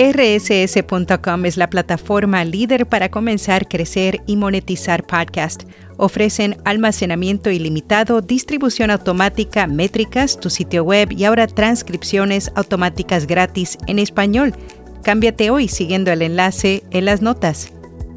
RSS.com es la plataforma líder para comenzar, crecer y monetizar podcast. Ofrecen almacenamiento ilimitado, distribución automática, métricas, tu sitio web y ahora transcripciones automáticas gratis en español. Cámbiate hoy siguiendo el enlace en las notas.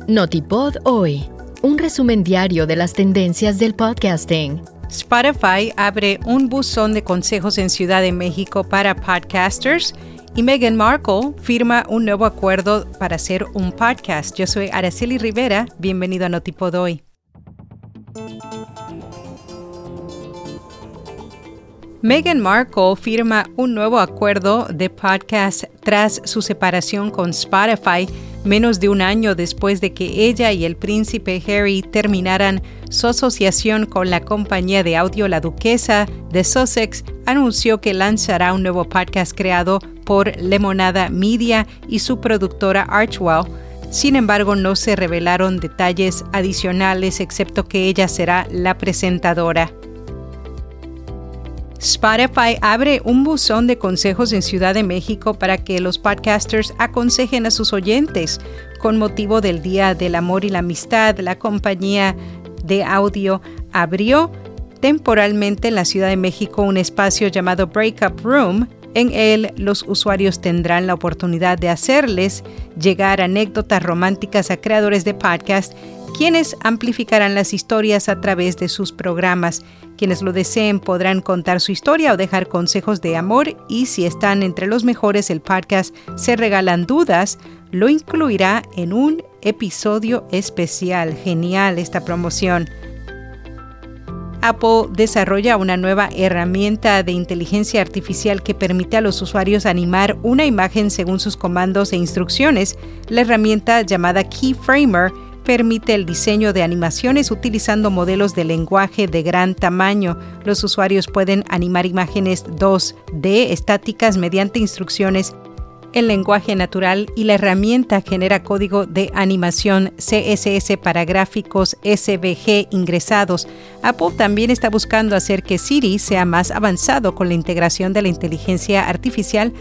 Notipod hoy, un resumen diario de las tendencias del podcasting. Spotify abre un buzón de consejos en Ciudad de México para podcasters y Meghan Markle firma un nuevo acuerdo para hacer un podcast. Yo soy Araceli Rivera, bienvenido a Notipod hoy. Meghan Markle firma un nuevo acuerdo de podcast tras su separación con Spotify menos de un año después de que ella y el príncipe Harry terminaran su asociación con la compañía de audio La Duquesa de Sussex, anunció que lanzará un nuevo podcast creado por Lemonada Media y su productora Archwell. Sin embargo, no se revelaron detalles adicionales excepto que ella será la presentadora. Spotify abre un buzón de consejos en Ciudad de México para que los podcasters aconsejen a sus oyentes. Con motivo del Día del Amor y la Amistad, la compañía de audio abrió temporalmente en la Ciudad de México un espacio llamado Breakup Room. En él, los usuarios tendrán la oportunidad de hacerles llegar anécdotas románticas a creadores de podcast quienes amplificarán las historias a través de sus programas. Quienes lo deseen podrán contar su historia o dejar consejos de amor y si están entre los mejores el podcast Se Regalan Dudas, lo incluirá en un episodio especial. Genial esta promoción. Apple desarrolla una nueva herramienta de inteligencia artificial que permite a los usuarios animar una imagen según sus comandos e instrucciones. La herramienta llamada Keyframer permite el diseño de animaciones utilizando modelos de lenguaje de gran tamaño. Los usuarios pueden animar imágenes 2D estáticas mediante instrucciones en lenguaje natural y la herramienta genera código de animación CSS para gráficos SVG ingresados. Apple también está buscando hacer que Siri sea más avanzado con la integración de la inteligencia artificial,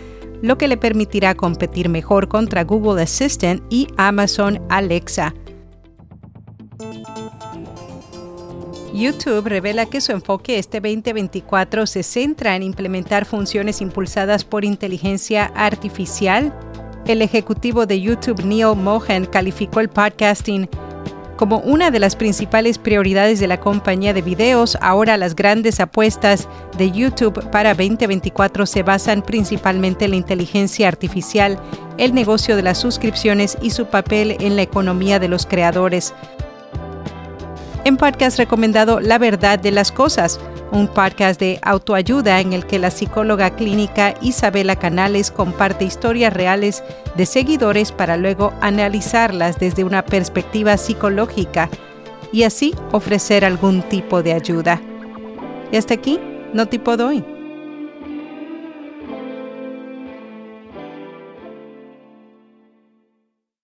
lo que le permitirá competir mejor contra Google Assistant y Amazon Alexa. YouTube revela que su enfoque este 2024 se centra en implementar funciones impulsadas por inteligencia artificial. El ejecutivo de YouTube, Neil Mohan, calificó el podcasting como una de las principales prioridades de la compañía de videos. Ahora las grandes apuestas de YouTube para 2024 se basan principalmente en la inteligencia artificial, el negocio de las suscripciones y su papel en la economía de los creadores en podcast recomendado La Verdad de las Cosas, un podcast de autoayuda en el que la psicóloga clínica Isabela Canales comparte historias reales de seguidores para luego analizarlas desde una perspectiva psicológica y así ofrecer algún tipo de ayuda. Y hasta aquí, no tipo doy.